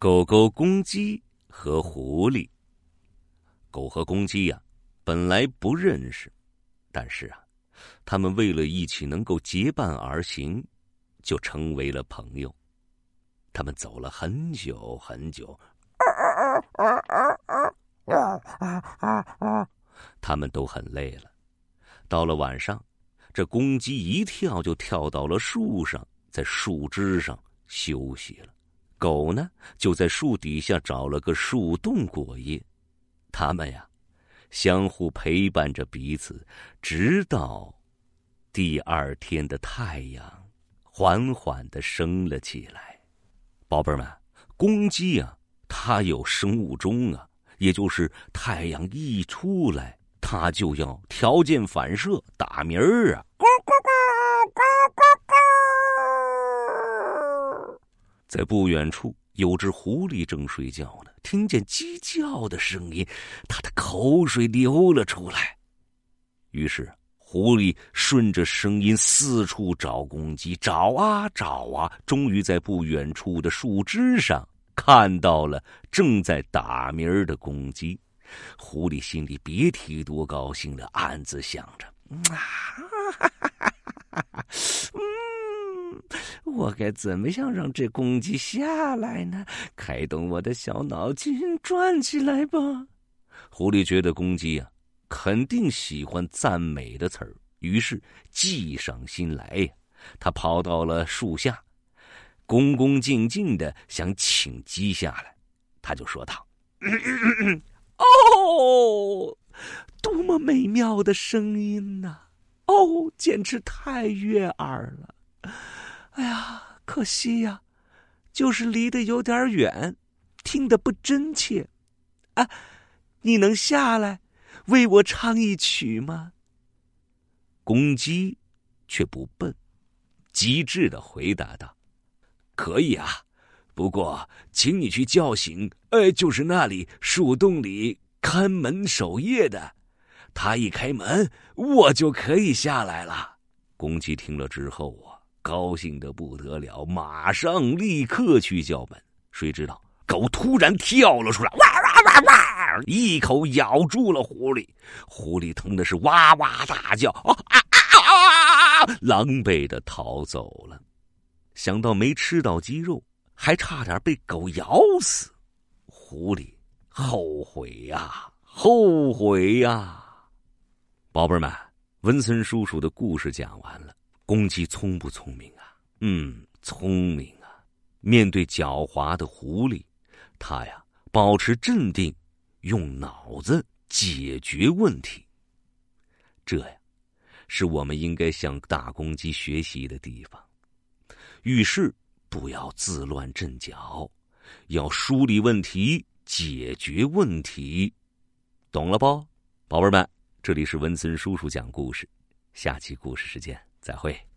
狗狗公鸡和狐狸。狗和公鸡呀，本来不认识，但是啊，他们为了一起能够结伴而行，就成为了朋友。他们走了很久很久，他们都很累了。到了晚上，这公鸡一跳就跳到了树上，在树枝上休息了。狗呢，就在树底下找了个树洞过夜。他们呀，相互陪伴着彼此，直到第二天的太阳缓缓的升了起来。宝贝儿们，公鸡呀，它有生物钟啊，也就是太阳一出来，它就要条件反射打鸣儿啊。在不远处，有只狐狸正睡觉呢。听见鸡叫的声音，它的口水流了出来。于是，狐狸顺着声音四处找公鸡，找啊找啊，终于在不远处的树枝上看到了正在打鸣的公鸡。狐狸心里别提多高兴了，暗自想着：啊。我该怎么样让这公鸡下来呢？开动我的小脑筋，转起来吧。狐狸觉得公鸡呀，肯定喜欢赞美的词儿，于是计上心来呀。他跑到了树下，恭恭敬敬的想请鸡下来。他就说道：“ 哦，多么美妙的声音呐！哦，简直太悦耳了。”哎呀，可惜呀，就是离得有点远，听得不真切。啊，你能下来为我唱一曲吗？公鸡却不笨，机智的回答道：“可以啊，不过请你去叫醒……呃，就是那里树洞里看门守夜的，他一开门，我就可以下来了。”公鸡听了之后啊。高兴的不得了，马上立刻去叫门。谁知道狗突然跳了出来，哇哇哇哇，一口咬住了狐狸。狐狸疼的是哇哇大叫，啊啊啊啊！狼狈的逃走了。想到没吃到鸡肉，还差点被狗咬死，狐狸后悔呀，后悔呀！宝贝们，文森叔叔的故事讲完了。公鸡聪不聪明啊？嗯，聪明啊！面对狡猾的狐狸，它呀保持镇定，用脑子解决问题。这呀，是我们应该向大公鸡学习的地方。遇事不要自乱阵脚，要梳理问题，解决问题。懂了不，宝贝们？这里是文森叔叔讲故事，下期故事时间。再会。